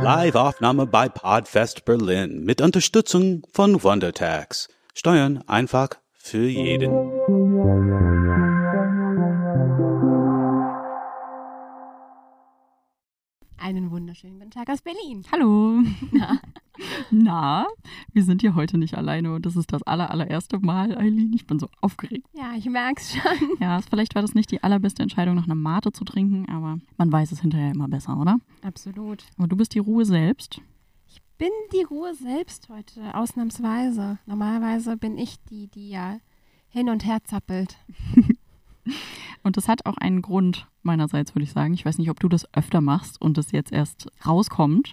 Live-Aufnahme bei Podfest Berlin mit Unterstützung von WonderTax. Steuern einfach für jeden. Einen wunderschönen guten Tag aus Berlin. Hallo. Na, Na, wir sind hier heute nicht alleine und das ist das aller, allererste Mal, Eileen. Ich bin so aufgeregt. ja, ich merk's schon. Ja, vielleicht war das nicht die allerbeste Entscheidung, noch eine Mate zu trinken, aber man weiß es hinterher immer besser, oder? Absolut. Aber du bist die Ruhe selbst. Bin die Ruhe selbst heute, ausnahmsweise. Normalerweise bin ich die, die ja hin und her zappelt. Und das hat auch einen Grund meinerseits, würde ich sagen. Ich weiß nicht, ob du das öfter machst und das jetzt erst rauskommt.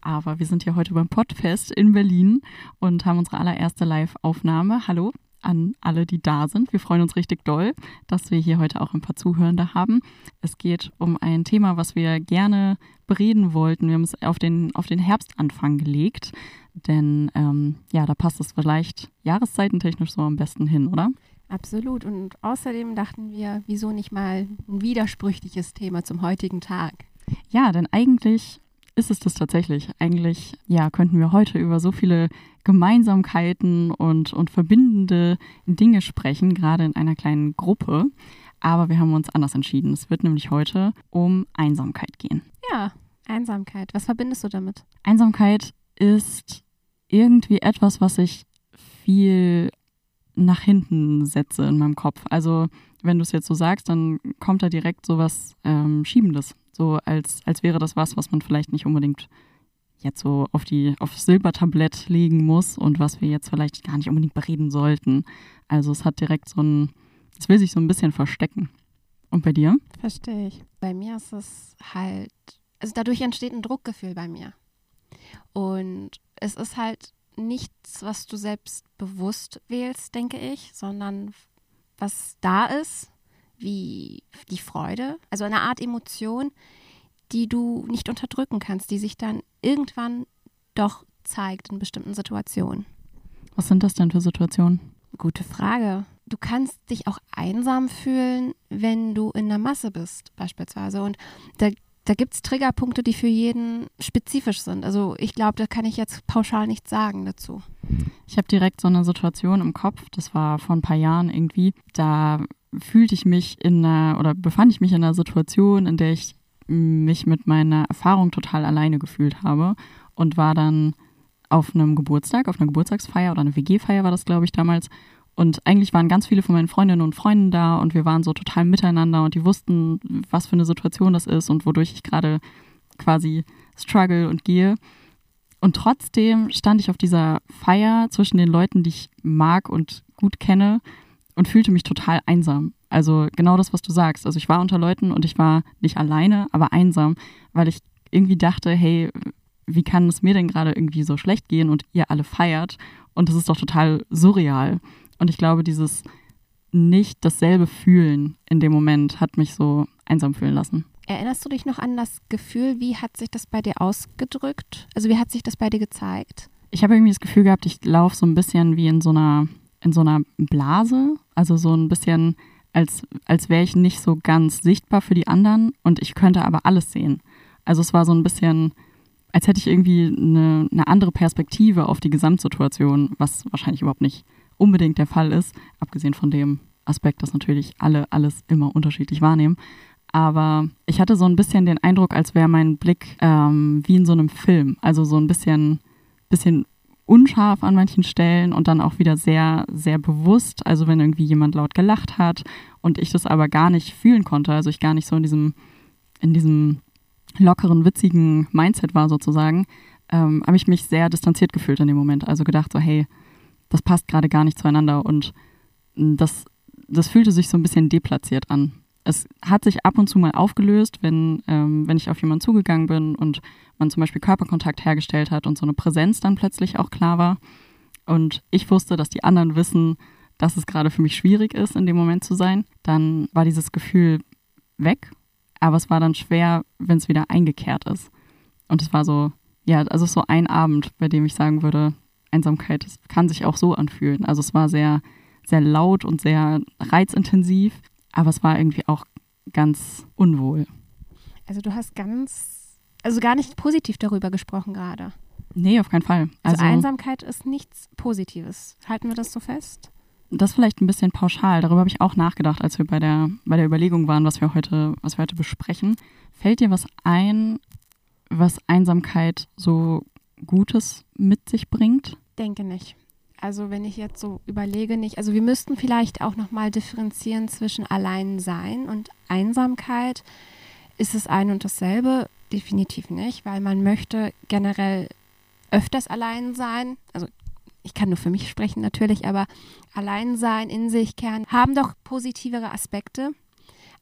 Aber wir sind hier heute beim Podfest in Berlin und haben unsere allererste Live-Aufnahme. Hallo an alle, die da sind. Wir freuen uns richtig doll, dass wir hier heute auch ein paar Zuhörende haben. Es geht um ein Thema, was wir gerne bereden wollten. Wir haben es auf den, auf den Herbstanfang gelegt, denn ähm, ja, da passt es vielleicht jahreszeitentechnisch so am besten hin, oder? Absolut. Und außerdem dachten wir, wieso nicht mal ein widersprüchliches Thema zum heutigen Tag? Ja, denn eigentlich ist es das tatsächlich. Eigentlich, ja, könnten wir heute über so viele Gemeinsamkeiten und, und verbindende Dinge sprechen, gerade in einer kleinen Gruppe. Aber wir haben uns anders entschieden. Es wird nämlich heute um Einsamkeit gehen. Ja, Einsamkeit. Was verbindest du damit? Einsamkeit ist irgendwie etwas, was ich viel nach hinten setze in meinem Kopf. Also wenn du es jetzt so sagst, dann kommt da direkt so was ähm, Schiebendes. So als, als wäre das was, was man vielleicht nicht unbedingt jetzt so auf die aufs Silbertablett legen muss und was wir jetzt vielleicht gar nicht unbedingt bereden sollten. Also es hat direkt so ein, es will sich so ein bisschen verstecken. Und bei dir? Verstehe ich. Bei mir ist es halt, also dadurch entsteht ein Druckgefühl bei mir. Und es ist halt nichts, was du selbst bewusst wählst, denke ich, sondern was da ist, wie die Freude, also eine Art Emotion, die du nicht unterdrücken kannst, die sich dann irgendwann doch zeigt in bestimmten Situationen. Was sind das denn für Situationen? Gute Frage. Du kannst dich auch einsam fühlen, wenn du in der Masse bist, beispielsweise. Und da, da gibt es Triggerpunkte, die für jeden spezifisch sind. Also ich glaube, da kann ich jetzt pauschal nichts sagen dazu. Ich habe direkt so eine Situation im Kopf, das war vor ein paar Jahren irgendwie, da fühlte ich mich in einer oder befand ich mich in einer Situation, in der ich mich mit meiner Erfahrung total alleine gefühlt habe und war dann auf einem Geburtstag, auf einer Geburtstagsfeier oder eine WG-Feier war das, glaube ich, damals. Und eigentlich waren ganz viele von meinen Freundinnen und Freunden da und wir waren so total miteinander und die wussten, was für eine Situation das ist und wodurch ich gerade quasi struggle und gehe. Und trotzdem stand ich auf dieser Feier zwischen den Leuten, die ich mag und gut kenne und fühlte mich total einsam. Also genau das, was du sagst. Also ich war unter Leuten und ich war nicht alleine, aber einsam, weil ich irgendwie dachte, hey, wie kann es mir denn gerade irgendwie so schlecht gehen und ihr alle feiert? Und das ist doch total surreal. Und ich glaube, dieses nicht dasselbe fühlen in dem Moment hat mich so einsam fühlen lassen. Erinnerst du dich noch an das Gefühl, wie hat sich das bei dir ausgedrückt? Also wie hat sich das bei dir gezeigt? Ich habe irgendwie das Gefühl gehabt, ich laufe so ein bisschen wie in so einer, in so einer Blase. Also so ein bisschen, als, als wäre ich nicht so ganz sichtbar für die anderen und ich könnte aber alles sehen. Also es war so ein bisschen, als hätte ich irgendwie eine, eine andere Perspektive auf die Gesamtsituation, was wahrscheinlich überhaupt nicht unbedingt der Fall ist, abgesehen von dem Aspekt, dass natürlich alle alles immer unterschiedlich wahrnehmen. Aber ich hatte so ein bisschen den Eindruck, als wäre mein Blick ähm, wie in so einem Film. Also so ein bisschen, bisschen unscharf an manchen Stellen und dann auch wieder sehr, sehr bewusst. Also wenn irgendwie jemand laut gelacht hat und ich das aber gar nicht fühlen konnte, also ich gar nicht so in diesem, in diesem lockeren, witzigen Mindset war sozusagen, ähm, habe ich mich sehr distanziert gefühlt in dem Moment. Also gedacht so, hey, das passt gerade gar nicht zueinander und das, das fühlte sich so ein bisschen deplatziert an. Es hat sich ab und zu mal aufgelöst, wenn, ähm, wenn ich auf jemanden zugegangen bin und man zum Beispiel Körperkontakt hergestellt hat und so eine Präsenz dann plötzlich auch klar war. Und ich wusste, dass die anderen wissen, dass es gerade für mich schwierig ist, in dem Moment zu sein. Dann war dieses Gefühl weg, aber es war dann schwer, wenn es wieder eingekehrt ist. Und es war so, ja, also so ein Abend, bei dem ich sagen würde, Einsamkeit kann sich auch so anfühlen. Also es war sehr, sehr laut und sehr reizintensiv, aber es war irgendwie auch ganz unwohl. Also du hast ganz, also gar nicht positiv darüber gesprochen gerade. Nee, auf keinen Fall. Also, also Einsamkeit ist nichts Positives. Halten wir das so fest? Das vielleicht ein bisschen pauschal. Darüber habe ich auch nachgedacht, als wir bei der, bei der Überlegung waren, was wir heute, was wir heute besprechen. Fällt dir was ein, was Einsamkeit so Gutes mit sich bringt? Denke nicht. Also wenn ich jetzt so überlege, nicht. Also wir müssten vielleicht auch nochmal differenzieren zwischen Alleinsein und Einsamkeit. Ist es ein und dasselbe? Definitiv nicht, weil man möchte generell öfters allein sein. Also ich kann nur für mich sprechen natürlich, aber allein sein, in sich kehren, haben doch positivere Aspekte.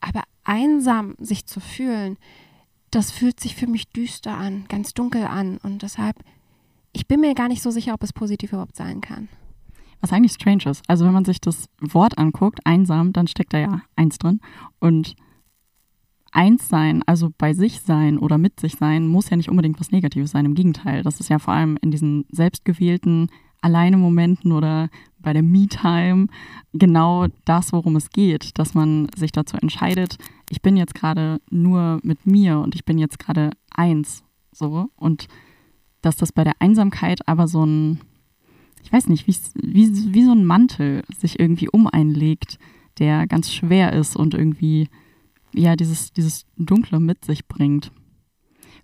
Aber einsam sich zu fühlen, das fühlt sich für mich düster an, ganz dunkel an. Und deshalb, ich bin mir gar nicht so sicher, ob es positiv überhaupt sein kann. Was eigentlich strange ist. Also wenn man sich das Wort anguckt, einsam, dann steckt da ja eins drin. Und eins sein, also bei sich sein oder mit sich sein, muss ja nicht unbedingt was Negatives sein. Im Gegenteil, das ist ja vor allem in diesen selbstgewählten alleine Momenten oder bei der Me-Time genau das, worum es geht, dass man sich dazu entscheidet, ich bin jetzt gerade nur mit mir und ich bin jetzt gerade eins, so und dass das bei der Einsamkeit aber so ein, ich weiß nicht, wie, wie, wie so ein Mantel sich irgendwie um einlegt, der ganz schwer ist und irgendwie ja, dieses, dieses Dunkle mit sich bringt.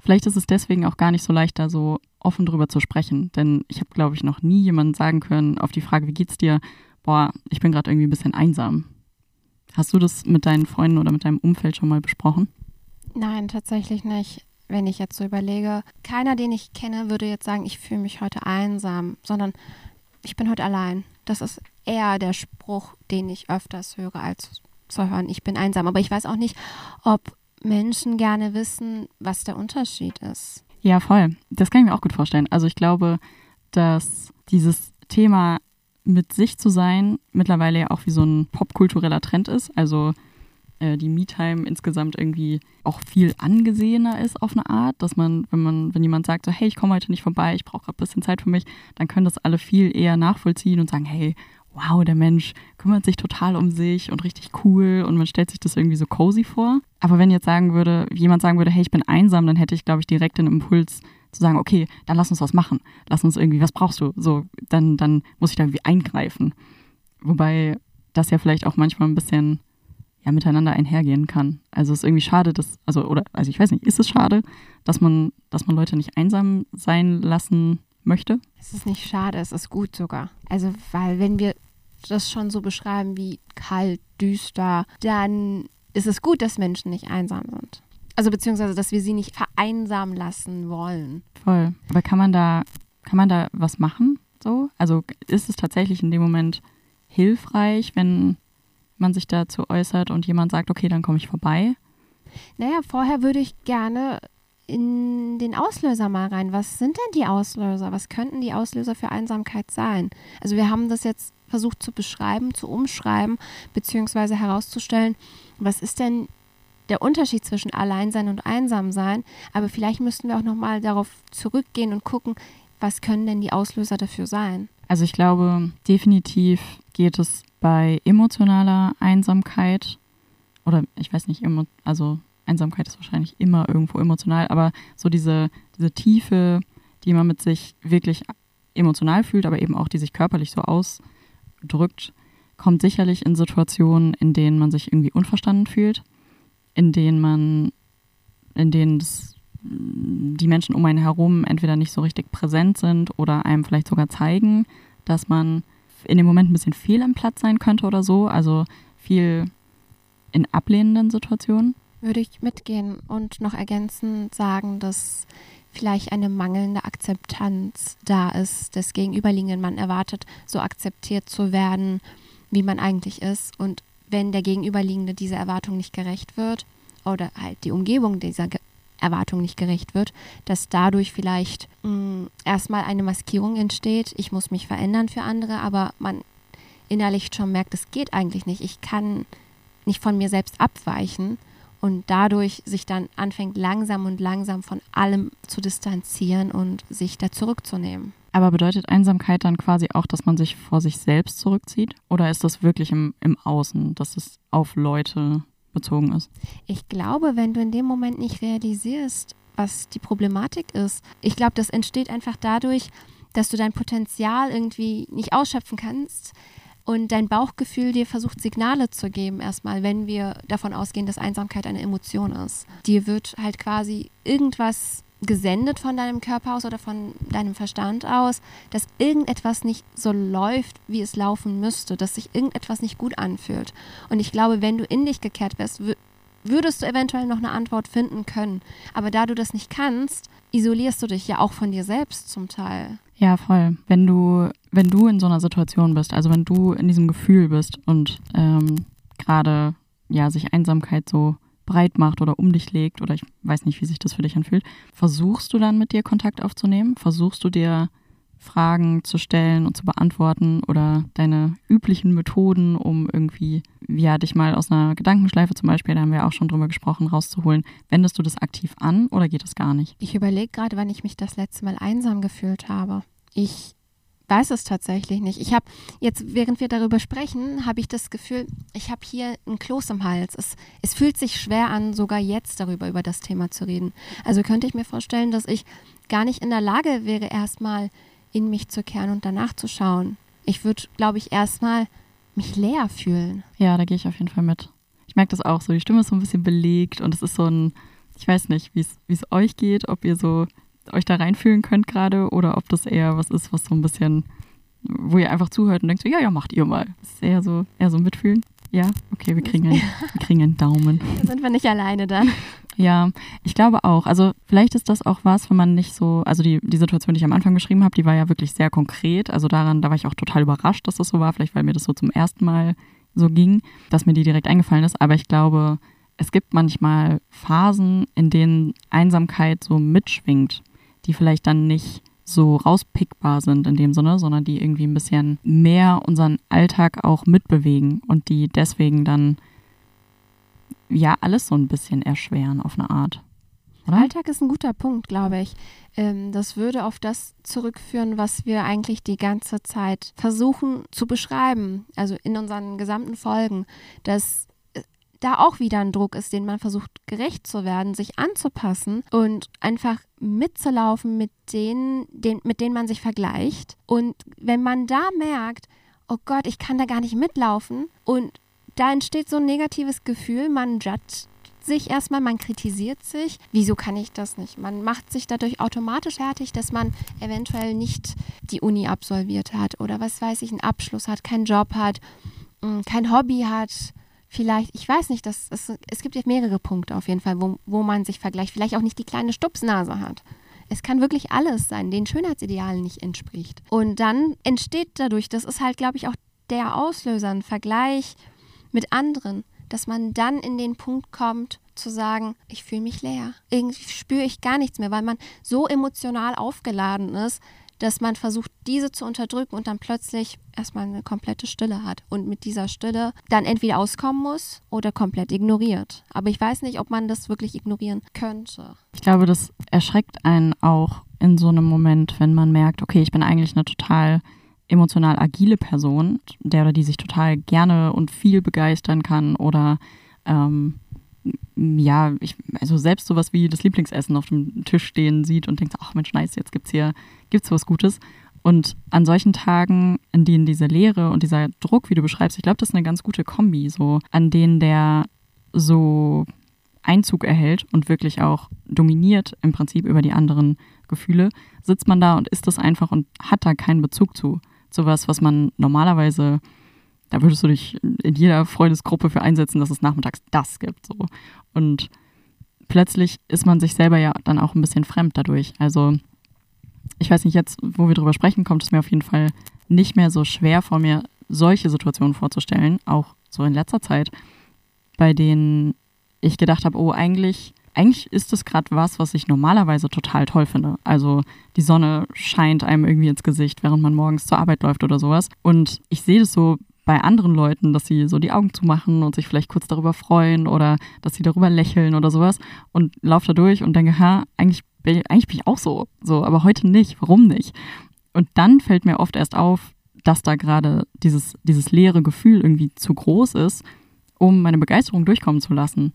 Vielleicht ist es deswegen auch gar nicht so leicht, da so offen drüber zu sprechen, denn ich habe, glaube ich, noch nie jemandem sagen können auf die Frage, wie geht's dir? Boah, ich bin gerade irgendwie ein bisschen einsam. Hast du das mit deinen Freunden oder mit deinem Umfeld schon mal besprochen? Nein, tatsächlich nicht. Wenn ich jetzt so überlege, keiner, den ich kenne, würde jetzt sagen, ich fühle mich heute einsam, sondern ich bin heute allein. Das ist eher der Spruch, den ich öfters höre als zu hören, ich bin einsam. Aber ich weiß auch nicht, ob Menschen gerne wissen, was der Unterschied ist. Ja, voll. Das kann ich mir auch gut vorstellen. Also ich glaube, dass dieses Thema mit sich zu sein mittlerweile ja auch wie so ein popkultureller Trend ist. Also äh, die Me-Time insgesamt irgendwie auch viel angesehener ist auf eine Art, dass man, wenn man, wenn jemand sagt, so, hey, ich komme heute nicht vorbei, ich brauche gerade ein bisschen Zeit für mich, dann können das alle viel eher nachvollziehen und sagen, hey, wow, der Mensch kümmert sich total um sich und richtig cool und man stellt sich das irgendwie so cozy vor. Aber wenn jetzt sagen würde, jemand sagen würde, hey, ich bin einsam, dann hätte ich, glaube ich, direkt den Impuls zu sagen, okay, dann lass uns was machen. Lass uns irgendwie, was brauchst du? So, dann, dann muss ich da irgendwie eingreifen. Wobei das ja vielleicht auch manchmal ein bisschen ja, miteinander einhergehen kann. Also es ist irgendwie schade, dass, also, oder, also ich weiß nicht, ist es schade, dass man, dass man Leute nicht einsam sein lassen möchte? Es ist nicht schade, es ist gut sogar. Also, weil wenn wir das schon so beschreiben wie kalt, düster, dann ist es gut, dass Menschen nicht einsam sind. Also beziehungsweise, dass wir sie nicht vereinsamen lassen wollen. Voll. Aber kann man da, kann man da was machen? So? Also ist es tatsächlich in dem Moment hilfreich, wenn man sich dazu äußert und jemand sagt, okay, dann komme ich vorbei? Naja, vorher würde ich gerne in den Auslöser mal rein. Was sind denn die Auslöser? Was könnten die Auslöser für Einsamkeit sein? Also wir haben das jetzt versucht zu beschreiben, zu umschreiben, beziehungsweise herauszustellen, was ist denn der Unterschied zwischen Alleinsein und Einsamsein. Aber vielleicht müssten wir auch nochmal darauf zurückgehen und gucken, was können denn die Auslöser dafür sein? Also ich glaube, definitiv geht es bei emotionaler Einsamkeit oder ich weiß nicht, also Einsamkeit ist wahrscheinlich immer irgendwo emotional, aber so diese, diese Tiefe, die man mit sich wirklich emotional fühlt, aber eben auch die sich körperlich so ausdrückt, kommt sicherlich in Situationen, in denen man sich irgendwie unverstanden fühlt, in denen man, in denen das, die Menschen um einen herum entweder nicht so richtig präsent sind oder einem vielleicht sogar zeigen, dass man in dem Moment ein bisschen fehl am Platz sein könnte oder so, also viel in ablehnenden Situationen würde ich mitgehen und noch ergänzend sagen, dass vielleicht eine mangelnde Akzeptanz da ist des Gegenüberliegenden. Man erwartet, so akzeptiert zu werden, wie man eigentlich ist. Und wenn der Gegenüberliegende dieser Erwartung nicht gerecht wird oder halt die Umgebung dieser Ge Erwartung nicht gerecht wird, dass dadurch vielleicht mh, mm, erstmal eine Maskierung entsteht. Ich muss mich verändern für andere, aber man innerlich schon merkt, es geht eigentlich nicht. Ich kann nicht von mir selbst abweichen und dadurch sich dann anfängt langsam und langsam von allem zu distanzieren und sich da zurückzunehmen. Aber bedeutet Einsamkeit dann quasi auch, dass man sich vor sich selbst zurückzieht? Oder ist das wirklich im, im Außen, dass es auf Leute bezogen ist. Ich glaube, wenn du in dem Moment nicht realisierst, was die Problematik ist, ich glaube, das entsteht einfach dadurch, dass du dein Potenzial irgendwie nicht ausschöpfen kannst und dein Bauchgefühl dir versucht Signale zu geben, erstmal, wenn wir davon ausgehen, dass Einsamkeit eine Emotion ist. Dir wird halt quasi irgendwas gesendet von deinem Körper aus oder von deinem Verstand aus, dass irgendetwas nicht so läuft, wie es laufen müsste, dass sich irgendetwas nicht gut anfühlt. Und ich glaube, wenn du in dich gekehrt wärst, würdest du eventuell noch eine Antwort finden können. Aber da du das nicht kannst, isolierst du dich ja auch von dir selbst zum Teil. Ja, voll. Wenn du, wenn du in so einer Situation bist, also wenn du in diesem Gefühl bist und ähm, gerade ja sich Einsamkeit so breit macht oder um dich legt oder ich weiß nicht, wie sich das für dich anfühlt, versuchst du dann mit dir Kontakt aufzunehmen? Versuchst du dir Fragen zu stellen und zu beantworten oder deine üblichen Methoden, um irgendwie, ja, dich mal aus einer Gedankenschleife zum Beispiel, da haben wir auch schon drüber gesprochen, rauszuholen. Wendest du das aktiv an oder geht das gar nicht? Ich überlege gerade, wann ich mich das letzte Mal einsam gefühlt habe. Ich weiß es tatsächlich nicht. Ich habe jetzt, während wir darüber sprechen, habe ich das Gefühl, ich habe hier ein Kloß im Hals. Es, es fühlt sich schwer an, sogar jetzt darüber, über das Thema zu reden. Also könnte ich mir vorstellen, dass ich gar nicht in der Lage wäre, erstmal in mich zu kehren und danach zu schauen. Ich würde, glaube ich, erstmal mich leer fühlen. Ja, da gehe ich auf jeden Fall mit. Ich merke das auch so. Die Stimme ist so ein bisschen belegt und es ist so ein, ich weiß nicht, wie es euch geht, ob ihr so euch da reinfühlen könnt gerade oder ob das eher was ist, was so ein bisschen, wo ihr einfach zuhört und denkt so, ja, ja, macht ihr mal. Das ist eher so, eher so mitfühlen. Ja, okay, wir kriegen einen, wir kriegen einen Daumen. Da sind wir nicht alleine dann. Ja, ich glaube auch. Also vielleicht ist das auch was, wenn man nicht so, also die, die Situation, die ich am Anfang beschrieben habe, die war ja wirklich sehr konkret. Also daran, da war ich auch total überrascht, dass das so war. Vielleicht, weil mir das so zum ersten Mal so ging, dass mir die direkt eingefallen ist. Aber ich glaube, es gibt manchmal Phasen, in denen Einsamkeit so mitschwingt, die vielleicht dann nicht so rauspickbar sind in dem Sinne, sondern die irgendwie ein bisschen mehr unseren Alltag auch mitbewegen und die deswegen dann ja alles so ein bisschen erschweren auf eine Art. Oder? Alltag ist ein guter Punkt, glaube ich. Ähm, das würde auf das zurückführen, was wir eigentlich die ganze Zeit versuchen zu beschreiben, also in unseren gesamten Folgen, dass da auch wieder ein Druck ist, den man versucht gerecht zu werden, sich anzupassen und einfach mitzulaufen mit denen, den, mit denen man sich vergleicht. Und wenn man da merkt, oh Gott, ich kann da gar nicht mitlaufen und da entsteht so ein negatives Gefühl, man judgt sich erstmal, man kritisiert sich. Wieso kann ich das nicht? Man macht sich dadurch automatisch fertig, dass man eventuell nicht die Uni absolviert hat oder was weiß ich, einen Abschluss hat, keinen Job hat, mm, kein Hobby hat, vielleicht, ich weiß nicht, das, es, es gibt jetzt mehrere Punkte auf jeden Fall, wo, wo man sich vergleicht, vielleicht auch nicht die kleine Stupsnase hat. Es kann wirklich alles sein, den Schönheitsidealen nicht entspricht. Und dann entsteht dadurch, das ist halt, glaube ich, auch der Auslöser, ein Vergleich mit anderen, dass man dann in den Punkt kommt, zu sagen, ich fühle mich leer. Irgendwie spüre ich gar nichts mehr, weil man so emotional aufgeladen ist, dass man versucht, diese zu unterdrücken und dann plötzlich erstmal eine komplette Stille hat und mit dieser Stille dann entweder auskommen muss oder komplett ignoriert. Aber ich weiß nicht, ob man das wirklich ignorieren könnte. Ich glaube, das erschreckt einen auch in so einem Moment, wenn man merkt, okay, ich bin eigentlich eine total emotional agile Person, der oder die sich total gerne und viel begeistern kann oder ähm, ja, ich, also selbst sowas wie das Lieblingsessen auf dem Tisch stehen sieht und denkt, ach Mensch, nice, jetzt gibt's hier, gibt's was Gutes. Und an solchen Tagen, in denen diese Leere und dieser Druck, wie du beschreibst, ich glaube, das ist eine ganz gute Kombi, so, an denen der so Einzug erhält und wirklich auch dominiert im Prinzip über die anderen Gefühle, sitzt man da und isst das einfach und hat da keinen Bezug zu. Zu was, was man normalerweise da würdest du dich in jeder Freundesgruppe für einsetzen, dass es nachmittags das gibt. So. Und plötzlich ist man sich selber ja dann auch ein bisschen fremd dadurch. Also ich weiß nicht, jetzt, wo wir drüber sprechen, kommt es mir auf jeden Fall nicht mehr so schwer vor mir, solche Situationen vorzustellen, auch so in letzter Zeit, bei denen ich gedacht habe, oh, eigentlich, eigentlich ist das gerade was, was ich normalerweise total toll finde. Also die Sonne scheint einem irgendwie ins Gesicht, während man morgens zur Arbeit läuft oder sowas. Und ich sehe das so bei anderen Leuten, dass sie so die Augen zumachen und sich vielleicht kurz darüber freuen oder dass sie darüber lächeln oder sowas und laufe da durch und denke, ha, eigentlich bin, ich, eigentlich bin ich auch so, so, aber heute nicht, warum nicht? Und dann fällt mir oft erst auf, dass da gerade dieses, dieses leere Gefühl irgendwie zu groß ist, um meine Begeisterung durchkommen zu lassen.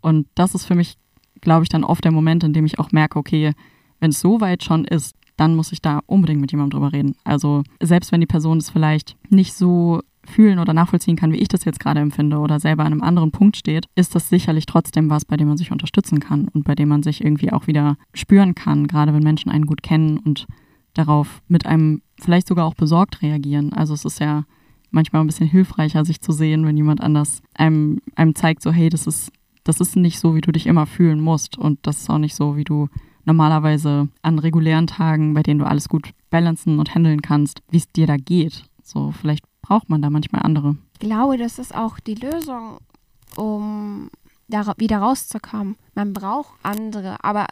Und das ist für mich, glaube ich, dann oft der Moment, in dem ich auch merke, okay, wenn es so weit schon ist, dann muss ich da unbedingt mit jemandem drüber reden. Also selbst wenn die Person es vielleicht nicht so fühlen oder nachvollziehen kann, wie ich das jetzt gerade empfinde oder selber an einem anderen Punkt steht, ist das sicherlich trotzdem was, bei dem man sich unterstützen kann und bei dem man sich irgendwie auch wieder spüren kann, gerade wenn Menschen einen gut kennen und darauf mit einem vielleicht sogar auch besorgt reagieren. Also es ist ja manchmal ein bisschen hilfreicher, sich zu sehen, wenn jemand anders einem, einem zeigt, so hey, das ist, das ist nicht so, wie du dich immer fühlen musst und das ist auch nicht so, wie du normalerweise an regulären Tagen, bei denen du alles gut balancen und handeln kannst, wie es dir da geht. So, vielleicht braucht man da manchmal andere. Ich glaube, das ist auch die Lösung, um da wieder rauszukommen. Man braucht andere, aber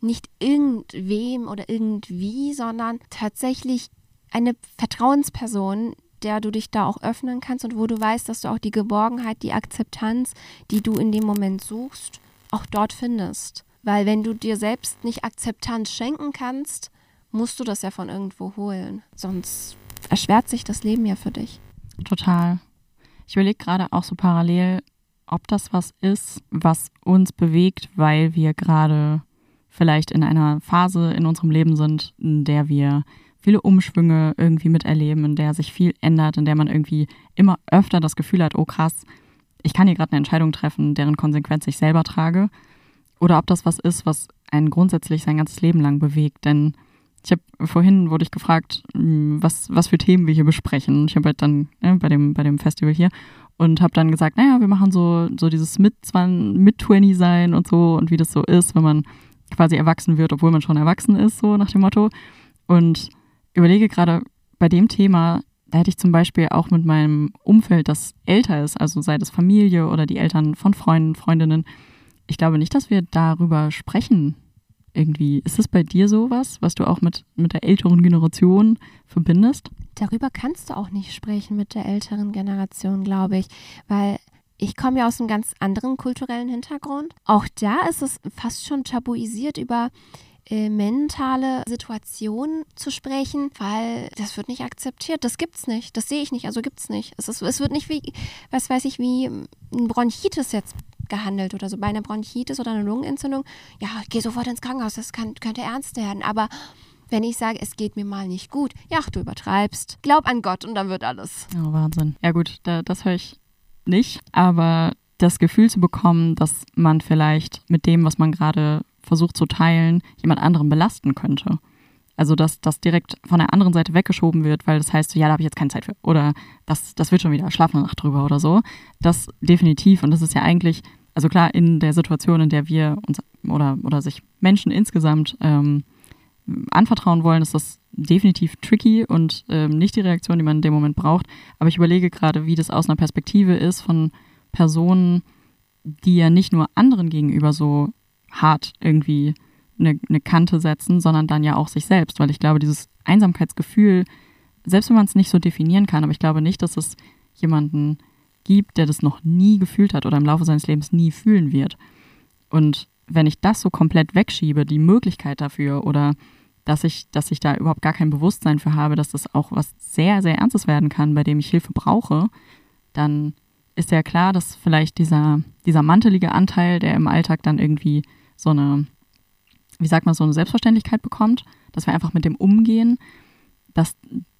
nicht irgendwem oder irgendwie, sondern tatsächlich eine Vertrauensperson, der du dich da auch öffnen kannst und wo du weißt, dass du auch die Geborgenheit, die Akzeptanz, die du in dem Moment suchst, auch dort findest. Weil wenn du dir selbst nicht Akzeptanz schenken kannst, musst du das ja von irgendwo holen. Sonst erschwert sich das Leben ja für dich. Total. Ich überlege gerade auch so parallel, ob das was ist, was uns bewegt, weil wir gerade vielleicht in einer Phase in unserem Leben sind, in der wir viele Umschwünge irgendwie miterleben, in der sich viel ändert, in der man irgendwie immer öfter das Gefühl hat, oh krass, ich kann hier gerade eine Entscheidung treffen, deren Konsequenz ich selber trage. Oder ob das was ist, was einen grundsätzlich sein ganzes Leben lang bewegt. Denn ich habe vorhin wurde ich gefragt, hm, was, was für Themen wir hier besprechen. Ich habe halt dann ne, bei, dem, bei dem Festival hier und habe dann gesagt, naja, wir machen so, so dieses mit 20 sein und so und wie das so ist, wenn man quasi erwachsen wird, obwohl man schon erwachsen ist, so nach dem Motto. Und überlege gerade bei dem Thema, da hätte ich zum Beispiel auch mit meinem Umfeld, das älter ist, also sei das Familie oder die Eltern von Freunden, Freundinnen, ich glaube nicht, dass wir darüber sprechen. Irgendwie. Ist das bei dir sowas, was du auch mit, mit der älteren Generation verbindest? Darüber kannst du auch nicht sprechen mit der älteren Generation, glaube ich, weil ich komme ja aus einem ganz anderen kulturellen Hintergrund. Auch da ist es fast schon tabuisiert, über äh, mentale Situationen zu sprechen, weil das wird nicht akzeptiert. Das gibt's nicht. Das sehe ich nicht. Also gibt's nicht. Es, ist, es wird nicht wie, was weiß ich, wie ein Bronchitis jetzt gehandelt oder so. Bei einer Bronchitis oder einer Lungenentzündung, ja, geh sofort ins Krankenhaus. Das kann, könnte ernst werden. Aber wenn ich sage, es geht mir mal nicht gut, ja, du übertreibst. Glaub an Gott und dann wird alles. Oh, Wahnsinn. Ja gut, da, das höre ich nicht, aber das Gefühl zu bekommen, dass man vielleicht mit dem, was man gerade versucht zu teilen, jemand anderen belasten könnte. Also, dass das direkt von der anderen Seite weggeschoben wird, weil das heißt, ja, da habe ich jetzt keine Zeit für. Oder das, das wird schon wieder, schlaf eine Nacht drüber oder so. Das definitiv. Und das ist ja eigentlich, also klar, in der Situation, in der wir uns oder, oder sich Menschen insgesamt ähm, anvertrauen wollen, ist das definitiv tricky und ähm, nicht die Reaktion, die man in dem Moment braucht. Aber ich überlege gerade, wie das aus einer Perspektive ist von Personen, die ja nicht nur anderen gegenüber so hart irgendwie eine, eine Kante setzen, sondern dann ja auch sich selbst. Weil ich glaube, dieses Einsamkeitsgefühl, selbst wenn man es nicht so definieren kann, aber ich glaube nicht, dass es jemanden gibt, der das noch nie gefühlt hat oder im Laufe seines Lebens nie fühlen wird. Und wenn ich das so komplett wegschiebe, die Möglichkeit dafür oder dass ich, dass ich da überhaupt gar kein Bewusstsein für habe, dass das auch was sehr, sehr Ernstes werden kann, bei dem ich Hilfe brauche, dann ist ja klar, dass vielleicht dieser, dieser mantelige Anteil, der im Alltag dann irgendwie so eine, wie sagt man, so eine Selbstverständlichkeit bekommt, dass wir einfach mit dem umgehen, dass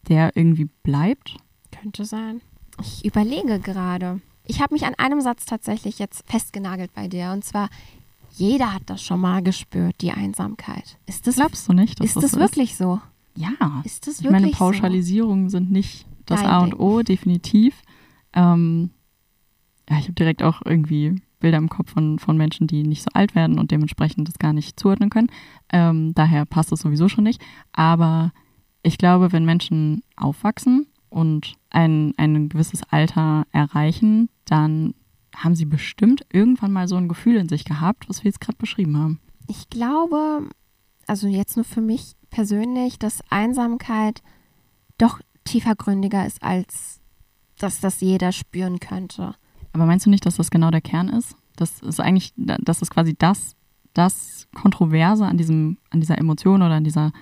der irgendwie bleibt. Könnte sein. Ich überlege gerade. Ich habe mich an einem Satz tatsächlich jetzt festgenagelt bei dir. Und zwar, jeder hat das schon mal gespürt, die Einsamkeit. Ist das, Glaubst du nicht? Ist das, das wirklich ist? so? Ja. Ist das wirklich ich meine, Pauschalisierungen so? sind nicht das Dein A und O, definitiv. Ähm, ja, ich habe direkt auch irgendwie Bilder im Kopf von, von Menschen, die nicht so alt werden und dementsprechend das gar nicht zuordnen können. Ähm, daher passt es sowieso schon nicht. Aber ich glaube, wenn Menschen aufwachsen und ein, ein gewisses Alter erreichen, dann haben sie bestimmt irgendwann mal so ein Gefühl in sich gehabt, was wir jetzt gerade beschrieben haben. Ich glaube, also jetzt nur für mich persönlich, dass Einsamkeit doch tiefergründiger ist, als dass das jeder spüren könnte. Aber meinst du nicht, dass das genau der Kern ist? Das ist eigentlich, das ist quasi das, das Kontroverse an diesem, an dieser Emotion oder an dieser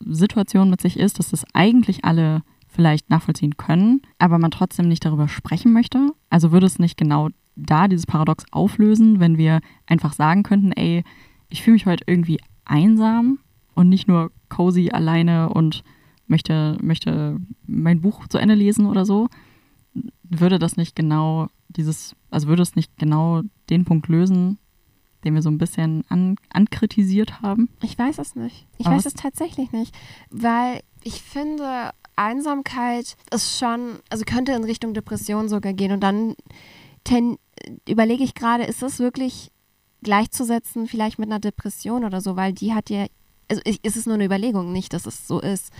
Situation mit sich ist, dass das eigentlich alle vielleicht nachvollziehen können, aber man trotzdem nicht darüber sprechen möchte? Also würde es nicht genau da dieses Paradox auflösen, wenn wir einfach sagen könnten, ey, ich fühle mich heute irgendwie einsam und nicht nur cozy alleine und möchte, möchte mein Buch zu Ende lesen oder so, würde das nicht genau dieses, also würde es nicht genau den Punkt lösen, den wir so ein bisschen an, ankritisiert haben? Ich weiß es nicht. Ich Aber weiß es tatsächlich nicht, weil ich finde, Einsamkeit ist schon, also könnte in Richtung Depression sogar gehen und dann ten, überlege ich gerade, ist das wirklich gleichzusetzen vielleicht mit einer Depression oder so, weil die hat ja, also ist es nur eine Überlegung, nicht, dass es so ist.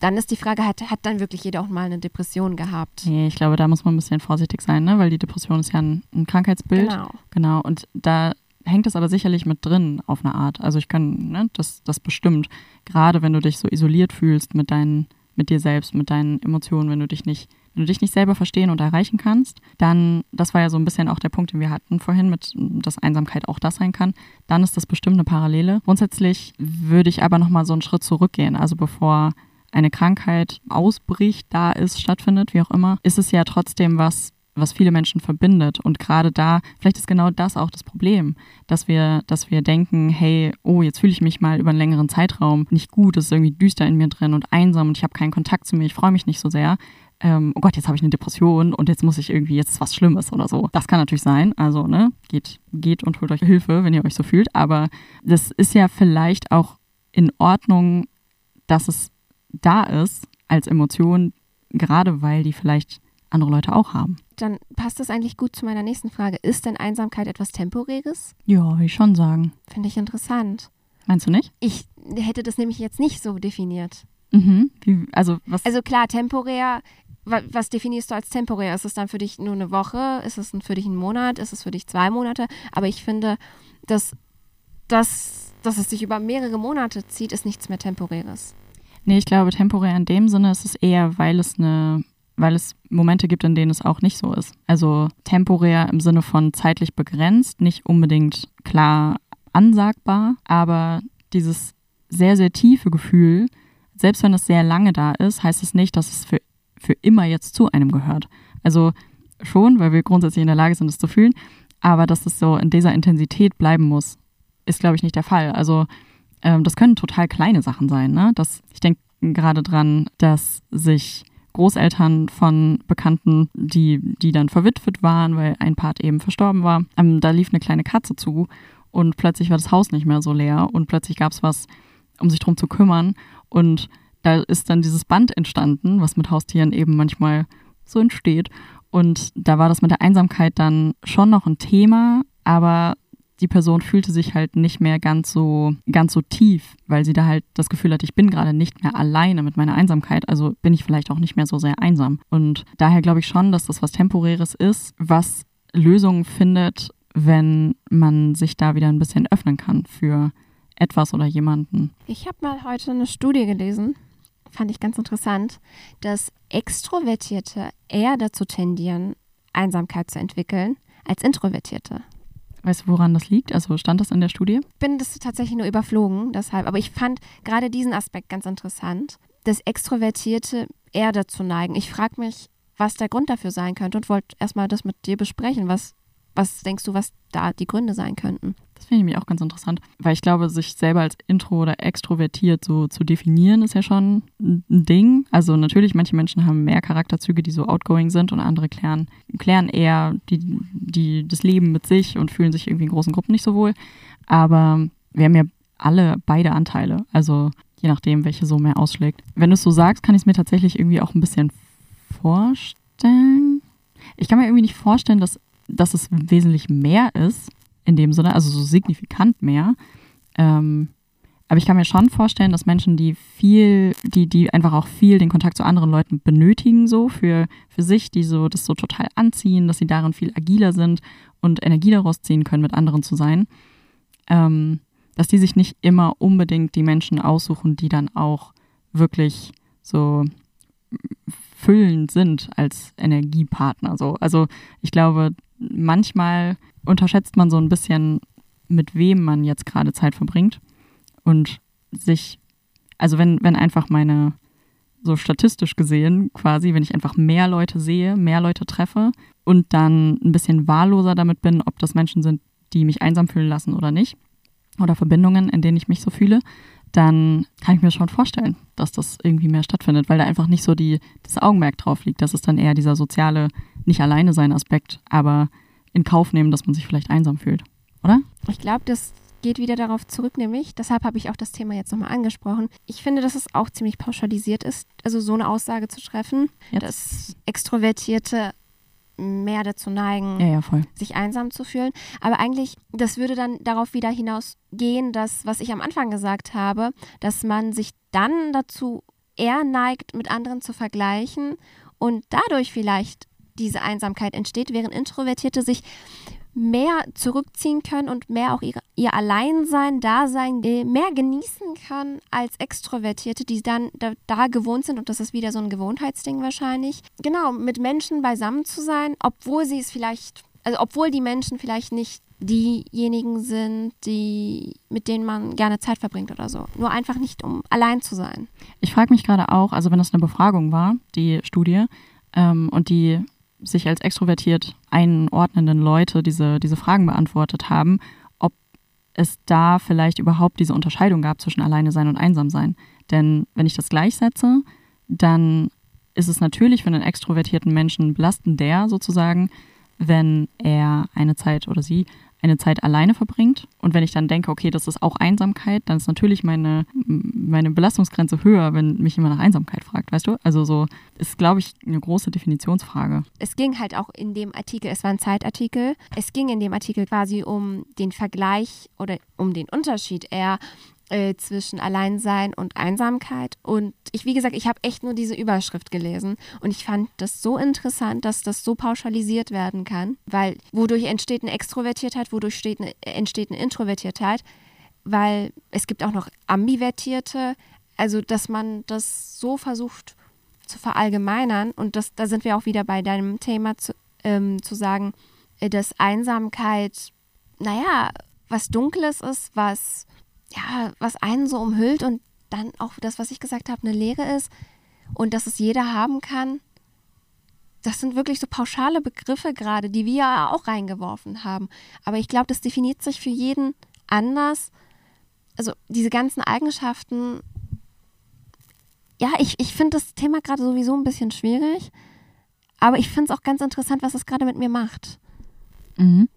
Dann ist die Frage, hat, hat dann wirklich jeder auch mal eine Depression gehabt? Nee, ich glaube, da muss man ein bisschen vorsichtig sein, ne? weil die Depression ist ja ein, ein Krankheitsbild. Genau. Genau, und da hängt es aber sicherlich mit drin auf eine Art. Also ich kann, ne, das, das bestimmt. Gerade wenn du dich so isoliert fühlst mit deinen, mit dir selbst, mit deinen Emotionen, wenn du dich nicht, wenn du dich nicht selber verstehen und erreichen kannst, dann, das war ja so ein bisschen auch der Punkt, den wir hatten vorhin, mit, dass Einsamkeit auch das sein kann, dann ist das bestimmt eine Parallele. Grundsätzlich würde ich aber nochmal so einen Schritt zurückgehen. Also bevor eine Krankheit ausbricht, da ist, stattfindet, wie auch immer, ist es ja trotzdem was, was viele Menschen verbindet. Und gerade da, vielleicht ist genau das auch das Problem, dass wir, dass wir denken, hey, oh, jetzt fühle ich mich mal über einen längeren Zeitraum nicht gut, es ist irgendwie düster in mir drin und einsam und ich habe keinen Kontakt zu mir, ich freue mich nicht so sehr. Ähm, oh Gott, jetzt habe ich eine Depression und jetzt muss ich irgendwie, jetzt ist was Schlimmes oder so. Das kann natürlich sein. Also, ne, geht, geht und holt euch Hilfe, wenn ihr euch so fühlt. Aber das ist ja vielleicht auch in Ordnung, dass es da ist als Emotion, gerade weil die vielleicht andere Leute auch haben. Dann passt das eigentlich gut zu meiner nächsten Frage. Ist denn Einsamkeit etwas Temporäres? Ja, würde ich schon sagen. Finde ich interessant. Meinst du nicht? Ich hätte das nämlich jetzt nicht so definiert. Mhm. Wie, also was? Also klar, temporär, wa- was definierst du als temporär? Ist es dann für dich nur eine Woche? Ist es für dich ein Monat? Ist es für dich zwei Monate? Aber ich finde, dass, dass, dass es sich über mehrere Monate zieht, ist nichts mehr Temporäres. nee, ich glaube temporär in dem Sinne ist es eher, weil es eine, weil es Momente gibt, in denen es auch nicht so ist. Also temporär im Sinne von zeitlich begrenzt, nicht unbedingt klar ansagbar, aber dieses sehr, sehr tiefe Gefühl, selbst wenn es sehr lange da ist, heißt es nicht, dass es für, für immer jetzt zu einem gehört. Also schon, weil wir grundsätzlich in der Lage sind, es zu fühlen, aber dass es so in dieser Intensität bleiben muss, ist, glaube ich, nicht der Fall. Also ähm, das können total kleine Sachen sein. Ne? Das, ich denke gerade dran, dass sich Großeltern von Bekannten, die, die dann verwitwet waren, weil ein Part eben verstorben war, ähm, da lief eine kleine Katze zu und plötzlich war das Haus nicht mehr so leer und plötzlich gab es was, um sich drum zu kümmern und da ist dann dieses Band entstanden, was mit Haustieren eben manchmal so entsteht. Und da war das mit der Einsamkeit dann schon noch ein Thema, aber die Person fühlte sich halt nicht mehr ganz so, ganz so tief, weil sie da halt das Gefühl hat, ich bin gerade nicht mehr alleine mit meiner Einsamkeit, also bin ich vielleicht auch nicht mehr so sehr einsam. Und daher glaube ich schon, dass das was Temporäres ist, was Lösungen findet, wenn man sich da wieder ein bisschen öffnen kann für etwas oder jemanden. Ich habe mal heute eine Studie gelesen, fand ich ganz interessant, dass Extrovertierte eher dazu tendieren, Einsamkeit zu entwickeln, als Introvertierte. Weißt du, woran das liegt? Also stand das in der Studie? bin das tatsächlich nur überflogen, deshalb. Aber ich fand gerade diesen Aspekt ganz interessant, dass Extrovertierte eher dazu neigen. Ich frage mich, was der Grund dafür sein könnte und wollte erstmal das mit dir besprechen. Was, was denkst du, was da die Gründe sein könnten? Das finde ich nämlich auch ganz interessant, weil ich glaube, sich selber als intro oder extrovertiert so zu definieren, ist ja schon ein Ding. Also natürlich, manche Menschen haben mehr Charakterzüge, die so outgoing sind und andere klären, klären eher die, die, das Leben mit sich und fühlen sich irgendwie in großen Gruppen nicht so wohl. Aber wir haben ja alle beide Anteile, also je nachdem, welche so mehr ausschlägt. Wenn du es so sagst, kann ich es mir tatsächlich irgendwie auch ein bisschen vorstellen. Ich kann mir irgendwie nicht vorstellen, dass, dass es wesentlich mehr ist, in dem Sinne, also so signifikant mehr. Ähm, aber ich kann mir schon vorstellen, dass Menschen, die viel, die, die einfach auch viel den Kontakt zu anderen Leuten benötigen, so für, für sich, die so das so total anziehen, dass sie darin viel agiler sind und Energie daraus ziehen können, mit anderen zu sein, ähm, dass die sich nicht immer unbedingt die Menschen aussuchen, die dann auch wirklich so füllend sind als Energiepartner. So. Also ich glaube, manchmal unterschätzt man so ein bisschen, mit wem man jetzt gerade Zeit verbringt und sich, also wenn, wenn einfach meine, so statistisch gesehen quasi, wenn ich einfach mehr Leute sehe, mehr Leute treffe und dann ein bisschen wahlloser damit bin, ob das Menschen sind, die mich einsam fühlen lassen oder nicht, oder Verbindungen, in denen ich mich so fühle, dann kann ich mir schon vorstellen, dass das irgendwie mehr stattfindet, weil da einfach nicht so die, das Augenmerk drauf liegt. Das ist dann eher dieser soziale, nicht alleine sein Aspekt, aber in Kauf nehmen, dass man sich vielleicht einsam fühlt, oder? Ich glaube, das geht wieder darauf zurück, nämlich, deshalb habe ich auch das Thema jetzt nochmal angesprochen. Ich finde, dass es auch ziemlich pauschalisiert ist, also so eine Aussage zu treffen, Jetzt. dass Extrovertierte mehr dazu neigen, Ja, ja, sich einsam zu fühlen. Aber eigentlich, das würde dann darauf wieder hinausgehen, dass, was ich am Anfang gesagt habe, dass man sich dann dazu eher neigt, mit anderen zu vergleichen und dadurch vielleicht diese Einsamkeit entsteht, während Introvertierte sich mehr zurückziehen können und mehr auch ihre, ihr Alleinsein, Dasein mehr genießen können als Extrovertierte, die dann da, da gewohnt sind und das ist wieder so ein Gewohnheitsding wahrscheinlich. Genau, mit Menschen beisammen zu sein, obwohl sie es vielleicht, also obwohl die Menschen vielleicht nicht diejenigen sind, die mit denen man gerne Zeit verbringt oder so. Nur einfach nicht, um allein zu sein. Ich frage mich gerade auch, also wenn das eine Befragung war, die Studie, ähm, und die sich als extrovertiert einordnenden Leute diese, diese Fragen beantwortet haben, ob es da vielleicht überhaupt diese Unterscheidung gab zwischen alleine sein und einsam sein. Denn wenn ich das gleichsetze, dann ist es natürlich für einen extrovertierten Menschen belastender sozusagen, wenn er eine Zeit oder sie eine Zeit alleine verbringt. Und wenn ich dann denke, okay, das ist auch Einsamkeit, dann ist natürlich meine, meine Belastungsgrenze höher, wenn mich jemand nach Einsamkeit fragt, weißt du? Also so ist, glaube ich, eine große Definitionsfrage. Es ging halt auch in dem Artikel, es war ein Zeitartikel, es ging in dem Artikel quasi um den Vergleich oder um den Unterschied eher äh, zwischen Alleinsein und Einsamkeit. Und ich, wie gesagt, ich habe echt nur diese Überschrift gelesen. Und ich fand das so interessant, dass das so pauschalisiert werden kann, weil wodurch entsteht eine Extrovertiertheit, wodurch steht eine, entsteht eine Introvertiertheit, weil es gibt auch noch Ambivertierte, also dass man das so versucht zu verallgemeinern. Und das, da sind wir auch wieder bei deinem Thema zu, ähm, zu sagen, äh, dass Einsamkeit, naja, was Dunkles ist, was ja, was einen so umhüllt und dann auch das, was ich gesagt habe, eine Lehre ist und dass es jeder haben kann. Das sind wirklich so pauschale Begriffe gerade, die wir ja auch reingeworfen haben. Aber ich glaube, das definiert sich für jeden anders. Also diese ganzen Eigenschaften. Ja, ich, ich finde das Thema gerade sowieso ein bisschen schwierig. Aber ich finde es auch ganz interessant, was es gerade mit mir macht. Mhm.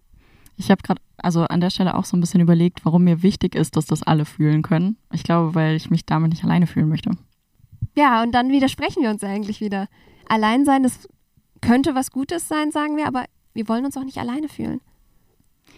Ich habe gerade also an der Stelle auch so ein bisschen überlegt, warum mir wichtig ist, dass das alle fühlen können. Ich glaube, weil ich mich damit nicht alleine fühlen möchte. Ja, und dann widersprechen wir uns eigentlich wieder. Allein sein, das könnte was Gutes sein, sagen wir, aber wir wollen uns auch nicht alleine fühlen.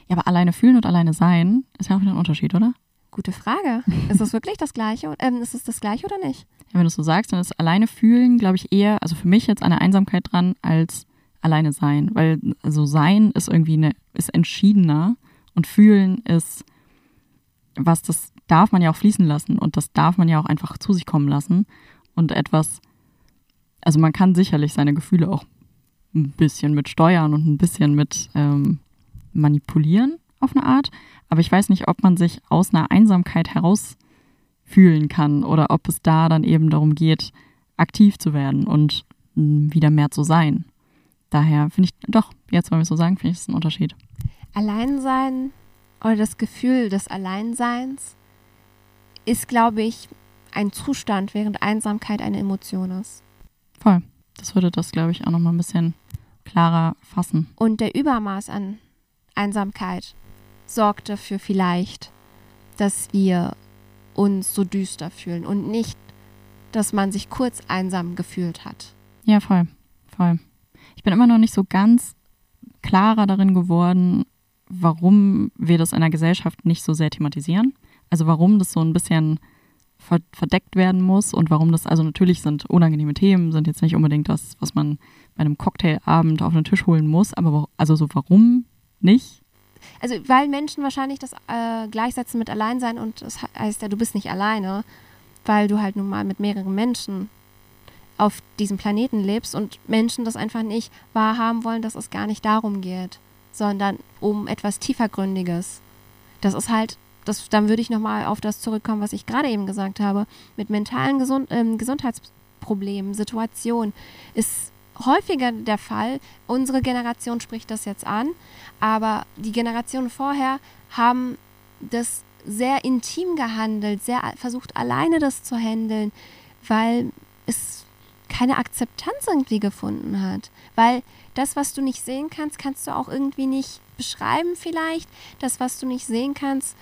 Ja, aber alleine fühlen und alleine sein ist ja auch wieder ein Unterschied, oder? Gute Frage. ist es wirklich das Gleiche? Ähm, ist es das Gleiche oder nicht? Ja, wenn du es so sagst, dann ist alleine fühlen, glaube ich, eher, also für mich jetzt an der Einsamkeit dran, als alleine sein. Weil so also sein ist irgendwie eine, ist entschiedener und fühlen ist was, das darf man ja auch fließen lassen und das darf man ja auch einfach zu sich kommen lassen. Und etwas, also man kann sicherlich seine Gefühle auch ein bisschen mit steuern und ein bisschen mit ähm, manipulieren auf eine Art. Aber ich weiß nicht, ob man sich aus einer Einsamkeit heraus fühlen kann oder ob es da dann eben darum geht, aktiv zu werden und wieder mehr zu sein. Daher finde ich, doch, jetzt, wenn wir es so sagen, finde ich es ein Unterschied. Alleinsein oder das Gefühl des Alleinseins ist, glaube ich, ein Zustand, während Einsamkeit eine Emotion ist. Voll. Das würde das, glaube ich, auch nochmal ein bisschen klarer fassen. Und der Übermaß an Einsamkeit sorgt dafür vielleicht, dass wir uns so düster fühlen und nicht, dass man sich kurz einsam gefühlt hat. Ja, voll. Voll. Ich bin immer noch nicht so ganz klarer darin geworden, warum wir das in der Gesellschaft nicht so sehr thematisieren. Also warum das so ein bisschen verdeckt werden muss und warum das, also natürlich sind unangenehme Themen, sind jetzt nicht unbedingt das, was man bei einem Cocktailabend auf den Tisch holen muss, aber also so warum nicht? Also weil Menschen wahrscheinlich das äh, gleichsetzen mit Alleinsein und das heißt ja, du bist nicht alleine, weil du halt nun mal mit mehreren Menschen auf diesem Planeten lebst und Menschen das einfach nicht wahrhaben wollen, dass es gar nicht darum geht, sondern um etwas tiefergründiges. Das ist halt, das, dann würde ich nochmal auf das zurückkommen, was ich gerade eben gesagt habe, mit mentalen Gesund, ähm, Gesundheitsproblemen Problemen, Situationen. Ist häufiger der Fall. Unsere Generation spricht das jetzt an, aber die Generationen vorher haben das sehr intim gehandelt, sehr versucht alleine das zu handeln, weil es keine Akzeptanz irgendwie gefunden hat. Weil das, was du nicht sehen kannst, kannst du auch irgendwie nicht beschreiben vielleicht. Das, was du nicht sehen kannst,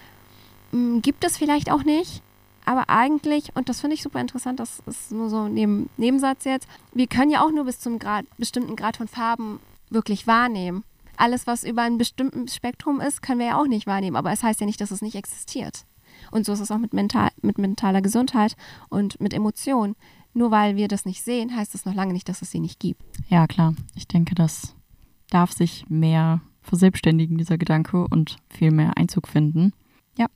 mm, gibt es vielleicht auch nicht. Aber eigentlich, und das finde ich super interessant, das ist nur so ein Neben Nebensatz jetzt, wir können ja auch nur bis zum Grad, bestimmten Grad von Farben wirklich wahrnehmen. Alles, was über ein bestimmtes Spektrum ist, können wir ja auch nicht wahrnehmen. Aber es heißt ja nicht, dass es nicht existiert. Und so ist es auch mit, mental, mit mentaler Gesundheit und mit Emotionen. Nur weil wir das nicht sehen, heißt das noch lange nicht, dass es sie nicht gibt. Ja, klar. Ich denke, das darf sich mehr verselbstständigen, dieser Gedanke, und viel mehr Einzug finden. Ja,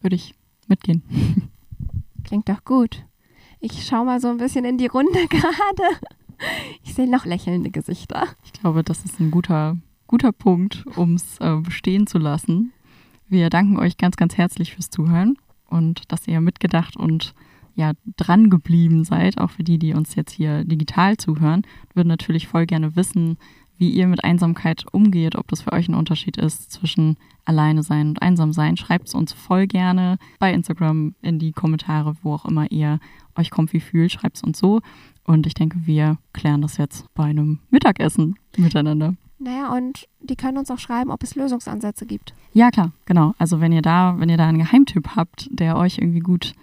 würde ich mitgehen. Klingt doch gut. Ich schaue mal so ein bisschen in die Runde gerade. Ich sehe noch lächelnde Gesichter. Ich glaube, das ist ein guter, guter Punkt, um es äh, bestehen zu lassen. Wir danken euch ganz, ganz herzlich fürs Zuhören und dass ihr mitgedacht und ja dran geblieben seid, auch für die, die uns jetzt hier digital zuhören. Wir würden natürlich voll gerne wissen, wie ihr mit Einsamkeit umgeht, ob das für euch ein Unterschied ist zwischen alleine sein und einsam sein. Schreibt es uns voll gerne bei Instagram in die Kommentare, wo auch immer ihr euch comfy fühlt. Schreibt es uns so. Und ich denke, wir klären das jetzt bei einem Mittagessen miteinander. Naja, und die können uns auch schreiben, ob es Lösungsansätze gibt. Ja, klar, genau. Also wenn ihr da, wenn ihr da einen Geheimtipp habt, der euch irgendwie gut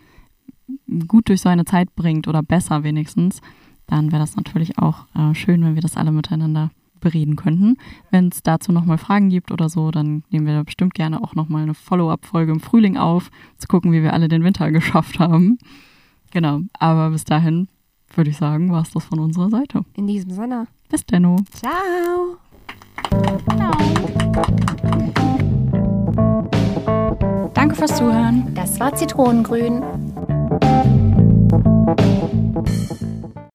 gut durch so eine Zeit bringt oder besser wenigstens, dann wäre das natürlich auch äh, schön, wenn wir das alle miteinander bereden könnten. Wenn es dazu nochmal Fragen gibt oder so, dann nehmen wir bestimmt gerne auch nochmal eine Follow-up-Folge im Frühling auf, zu gucken, wie wir alle den Winter geschafft haben. Genau, aber bis dahin würde ich sagen, war es das von unserer Seite. In diesem Sinne. Bis denno. Ciao. Ciao. Danke fürs Zuhören. Das war Zitronengrün. Thank you.